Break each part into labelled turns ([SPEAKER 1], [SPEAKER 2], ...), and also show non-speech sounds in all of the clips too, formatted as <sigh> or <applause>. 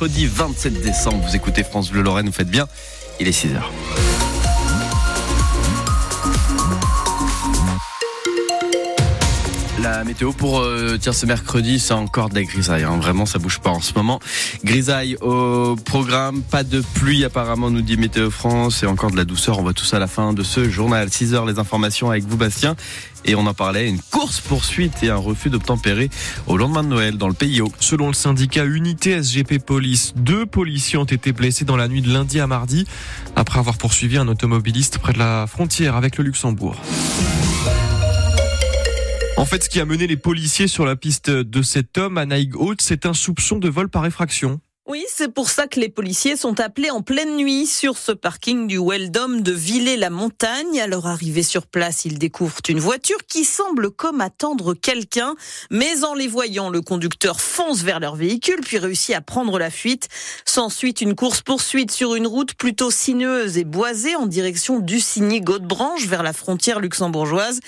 [SPEAKER 1] mercredi 27 décembre. Vous écoutez France Bleu Lorraine, vous faites bien. Il est 6 La météo pour euh, tiens, ce mercredi, c'est encore de la grisaille. Hein. Vraiment, ça bouge pas en ce moment. Grisaille au programme, pas de pluie apparemment, nous dit Météo France, et encore de la douceur. On voit tout ça à la fin de ce journal. 6 heures, les informations avec vous, Bastien. Et on en parlait, une course-poursuite et un refus d'obtempérer au lendemain de Noël dans le pays haut.
[SPEAKER 2] Selon le syndicat Unité SGP Police, deux policiers ont été blessés dans la nuit de lundi à mardi après avoir poursuivi un automobiliste près de la frontière avec le Luxembourg. En fait, ce qui a mené les policiers sur la piste de cet homme à Naïg-Haute, c'est un soupçon de vol par effraction.
[SPEAKER 3] Oui, c'est pour ça que les policiers sont appelés en pleine nuit sur ce parking du Weldom de Villers-la-Montagne. À leur arrivée sur place, ils découvrent une voiture qui semble comme attendre quelqu'un. Mais en les voyant, le conducteur fonce vers leur véhicule puis réussit à prendre la fuite. S'ensuit une course-poursuite sur une route plutôt sinueuse et boisée en direction du Signy-Godebranche vers la frontière luxembourgeoise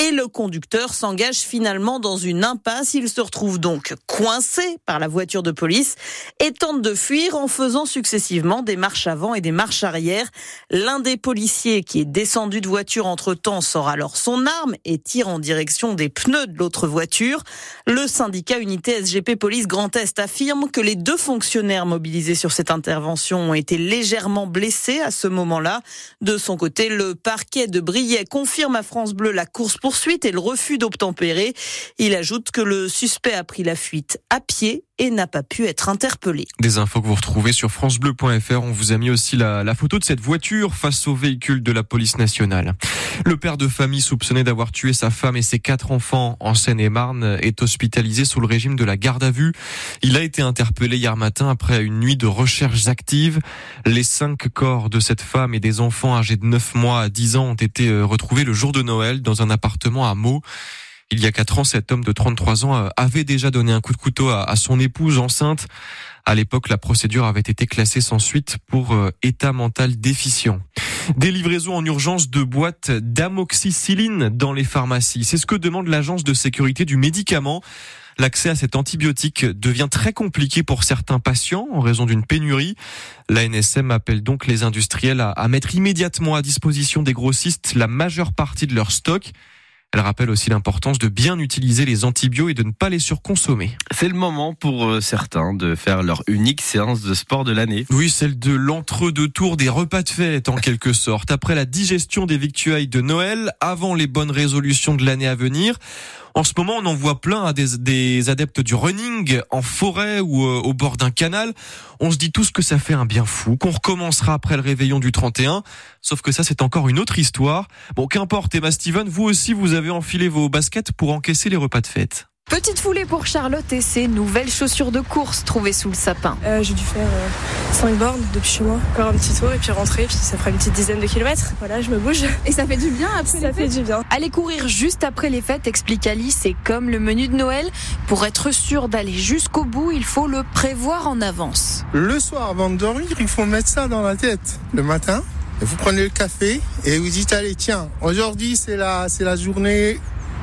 [SPEAKER 3] et le conducteur s'engage finalement dans une impasse. Il se retrouve donc coincé par la voiture de police et tente de fuir en faisant successivement des marches avant et des marches arrière. L'un des policiers qui est descendu de voiture entre-temps sort alors son arme et tire en direction des pneus de l'autre voiture. Le syndicat Unité SGP Police Grand Est affirme que les deux fonctionnaires mobilisés sur cette intervention ont été légèrement blessés à ce moment-là. De son côté, le parquet de Briey confirme à France Bleu la course poursuite et le refus d'obtempérer. Il ajoute que le suspect a pris la fuite à pied et n'a pas pu être interpellé.
[SPEAKER 2] Des infos que vous retrouvez sur francebleu.fr. On vous a mis aussi la, la, photo de cette voiture face au véhicule de la police nationale. Le père de famille soupçonné d'avoir tué sa femme et ses quatre enfants en Seine-et-Marne est hospitalisé sous le régime de la garde à vue. Il a été interpellé hier matin après une nuit de recherches actives. Les cinq corps de cette femme et des enfants âgés de 9 mois à 10 ans ont été euh, retrouvés le jour de Noël dans un appartement à Meaux. Il y a quatre ans, cet homme de 33 ans euh, avait déjà donné un coup de couteau à son épouse enceinte. À l'époque, la procédure avait été classée sans suite pour euh, état mental déficient. Des livraisons en urgence de boîtes d'amoxicilline dans les pharmacies. C'est ce que demande l'agence de sécurité du médicament. L'accès à cet antibiotique devient très compliqué pour certains patients en raison d'une pénurie. L'ANSM appelle donc les industriels à mettre immédiatement à disposition des grossistes la majeure partie de leur stock. Elle rappelle aussi l'importance de bien utiliser les antibiotiques et de ne pas les surconsommer.
[SPEAKER 1] C'est le moment pour euh, certains de faire leur unique séance de sport de l'année.
[SPEAKER 2] Oui, celle de l'entre-deux tours des repas de fête en quelque sorte. Après la digestion des victuailles de Noël, avant les bonnes résolutions de l'année à venir, en ce moment, on en voit plein à des, des, adeptes du running en forêt ou euh, au bord d'un canal. On se dit tous que ça fait un bien fou, qu'on recommencera après le réveillon du 31. Sauf que ça, c'est encore une autre histoire. Bon, qu'importe, Emma Steven, vous aussi, vous avez enfilé vos baskets pour encaisser les repas de fête.
[SPEAKER 4] Petite foulée pour Charlotte et ses nouvelles chaussures de course trouvées sous le sapin.
[SPEAKER 5] Euh, J'ai dû faire 5 euh, bornes depuis chez moi, encore un petit tour et puis rentrer, puis ça fera une petite dizaine de kilomètres. Voilà, je me bouge.
[SPEAKER 4] Et ça fait du bien après
[SPEAKER 5] Ça fait du bien.
[SPEAKER 4] Aller courir juste après les fêtes, explique Alice, c'est comme le menu de Noël. Pour être sûr d'aller jusqu'au bout, il faut le prévoir en avance.
[SPEAKER 6] Le soir, avant de dormir, il faut mettre ça dans la tête. Le matin, vous prenez le café et vous dites allez tiens, aujourd'hui c'est la, c'est la journée,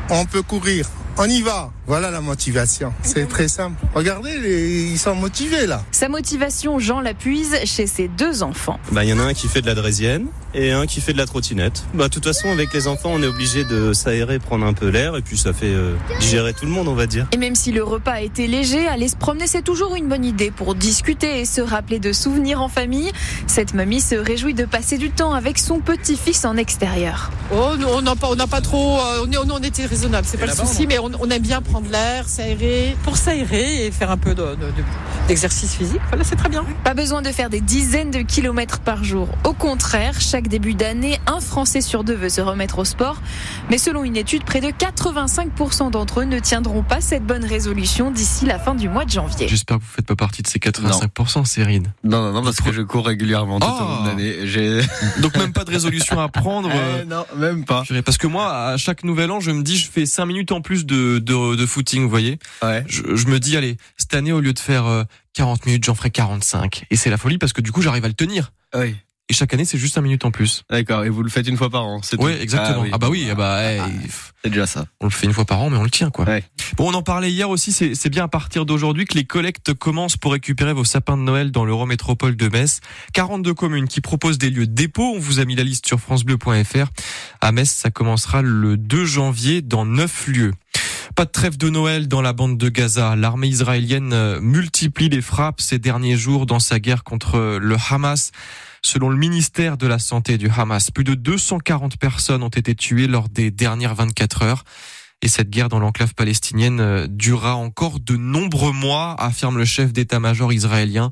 [SPEAKER 6] on peut courir on y va. Voilà la motivation. C'est très simple. Regardez, ils sont motivés là.
[SPEAKER 4] Sa motivation, Jean l'appuise chez ses deux enfants.
[SPEAKER 7] Bah, il y en a un qui fait de la draisienne et un qui fait de la trottinette. Bah, de toute façon, avec les enfants, on est obligé de s'aérer, prendre un peu l'air et puis ça fait euh, digérer tout le monde, on va dire.
[SPEAKER 4] Et même si le repas a été léger, aller se promener, c'est toujours une bonne idée pour discuter et se rappeler de souvenirs en famille. Cette mamie se réjouit de passer du temps avec son petit-fils en extérieur.
[SPEAKER 8] Oh, on n'a pas, on n'a pas trop, euh, on, est, on était raisonnable, c'est pas le souci, mais on, aime bien prendre l'air, s'aérer, pour s'aérer et faire un peu d'exercice de, physique. Voilà, c'est très bien.
[SPEAKER 4] Pas besoin de faire des dizaines de kilomètres par jour. Au contraire, chaque début d'année, un Français sur deux veut se remettre au sport. Mais selon une étude, près de 85% d'entre eux ne tiendront pas cette bonne résolution d'ici la fin du mois de janvier.
[SPEAKER 2] J'espère que vous faites pas partie de ces 85%, Cyrine.
[SPEAKER 1] Non, non, non, parce que je cours régulièrement tout au long de ah. l'année. <laughs>
[SPEAKER 2] Donc même pas de résolution à prendre.
[SPEAKER 1] Eh, non, même pas.
[SPEAKER 2] Parce que moi, à chaque nouvel an, je me dis, je fais 5 minutes en plus de, de, de footing, vous voyez.
[SPEAKER 1] Ouais.
[SPEAKER 2] Je, je, me dis, allez, cette année, au lieu de faire 40 euh, minutes, j'en ferai 45. Et c'est la folie parce que du coup, j'arrive à le tenir.
[SPEAKER 1] Oui.
[SPEAKER 2] Et chaque année c'est juste 5 minutes en plus.
[SPEAKER 1] D'accord, et vous le faites une fois par an, c'est
[SPEAKER 2] Ouais,
[SPEAKER 1] tout
[SPEAKER 2] exactement.
[SPEAKER 1] Ah,
[SPEAKER 2] Ah,
[SPEAKER 1] oui.
[SPEAKER 2] bah oui, ah bah eh,
[SPEAKER 1] Ah,
[SPEAKER 2] il-
[SPEAKER 1] c'est déjà ça.
[SPEAKER 2] on le fait une fois par an, mais on le tient quoi.
[SPEAKER 1] Ouais.
[SPEAKER 2] Bon, on en parlait hier aussi. C'est bien à partir d'aujourd'hui que les collectes commencent pour récupérer vos sapins de Noël dans l'Eurométropole de Metz. 42 communes qui proposent des lieux de dépôt. On vous a mis la liste sur francebleu.fr. À Metz, ça commencera le 2 janvier dans 9 lieux. Pas de trêve de Noël dans la bande de Gaza. L'armée israélienne euh, multiplie les frappes ces derniers jours dans sa guerre contre le Hamas. Selon le ministère de la Santé du Hamas, plus de 240 personnes ont été tuées lors des dernières 24 heures. Et cette guerre dans l'enclave palestinienne euh, durera encore de nombreux mois, affirme le chef d'état-major israélien.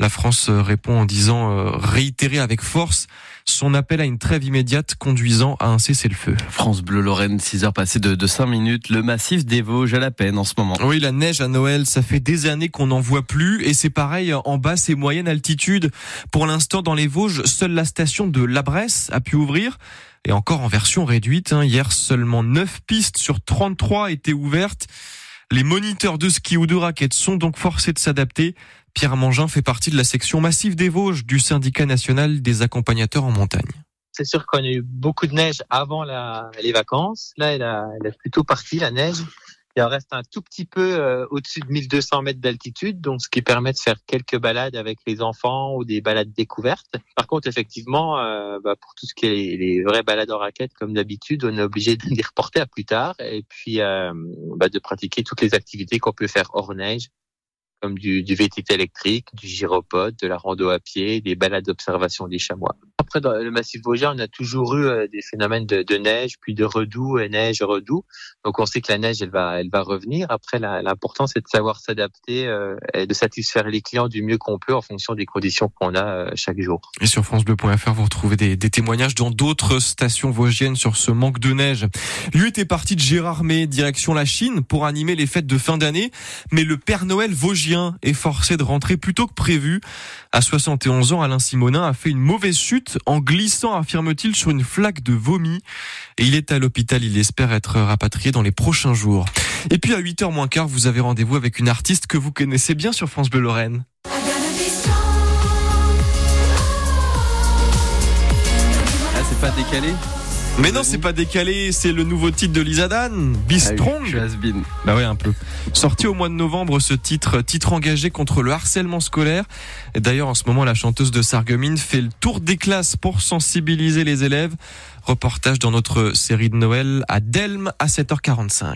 [SPEAKER 2] La France euh, répond en disant euh, réitérer avec force son appel à une trêve immédiate conduisant à un cessez-le-feu.
[SPEAKER 1] France Bleu Lorraine, 6 heures passées de, de 5 minutes. Le massif des Vosges à la peine en ce moment.
[SPEAKER 2] Oui, la neige à Noël, ça fait des années qu'on n'en voit plus et c'est pareil en basse et moyenne altitude. Pour l'instant, dans les Vosges, seule la station de La Bresse a pu ouvrir et encore en version réduite. hein. Hier, seulement 9 pistes sur 33 étaient ouvertes. Les moniteurs de ski ou de raquettes sont donc forcés de s'adapter. Pierre Mangin fait partie de la section massive des Vosges du syndicat national des accompagnateurs en montagne.
[SPEAKER 9] C'est sûr qu'on a eu beaucoup de neige avant les vacances. Là, elle, a, plutôt partie, la neige. Il en reste un tout petit peu euh, au-dessus de 1200 mètres d'altitude, donc ce qui permet de faire quelques balades avec les enfants ou des balades découvertes. Par contre, effectivement, euh, bah, pour tout ce qui est les, les vraies balades en raquette, comme d'habitude, on est obligé de les reporter à plus tard et puis euh, bah, de pratiquer toutes les activités qu'on peut faire hors neige, comme du, du électrique, du gyropode, de la rando à pied, des balades d'observation des chamois. Après, dans le massif vosgien, on a toujours eu euh, des phénomènes de, de neige, puis de redoux, et neige, redoux. Donc, on sait que la neige, elle va, elle va revenir. Après, l'important, c'est de savoir s'adapter euh, et de satisfaire les clients du mieux qu'on peut en fonction des conditions qu'on a euh, chaque jour.
[SPEAKER 2] Et sur francebleu.fr, vous retrouvez des, des témoignages dans d'autres stations vosgiennes sur ce manque de neige. Lui était parti de Gérardmer, direction la Chine, pour animer les fêtes de fin d'année. Mais le Père Noël vosgien est forcé de rentrer plus tôt que prévu. À 71 ans, Alain Simonin a fait une mauvaise chute en glissant, affirme-t-il, sur une flaque de vomi. Et il est à l'hôpital. Il espère être rapatrié dans les prochains jours. Et puis à 8h moins quart, vous avez rendez-vous avec une artiste que vous connaissez bien sur France Bleu Lorraine.
[SPEAKER 1] Ah, c'est pas décalé?
[SPEAKER 2] Mais non, c'est pas décalé, c'est le nouveau titre de Lisa Dan, Be
[SPEAKER 1] Ah oui,
[SPEAKER 2] Strong.
[SPEAKER 1] suis has-been.
[SPEAKER 2] Bah ouais, un peu. Sorti au mois de novembre, ce titre, titre engagé contre le harcèlement scolaire. Et D'ailleurs, en ce moment, la chanteuse de Sarreguemines fait le tour des classes pour sensibiliser les élèves. Reportage dans notre série de Noël à Delme à 7h45.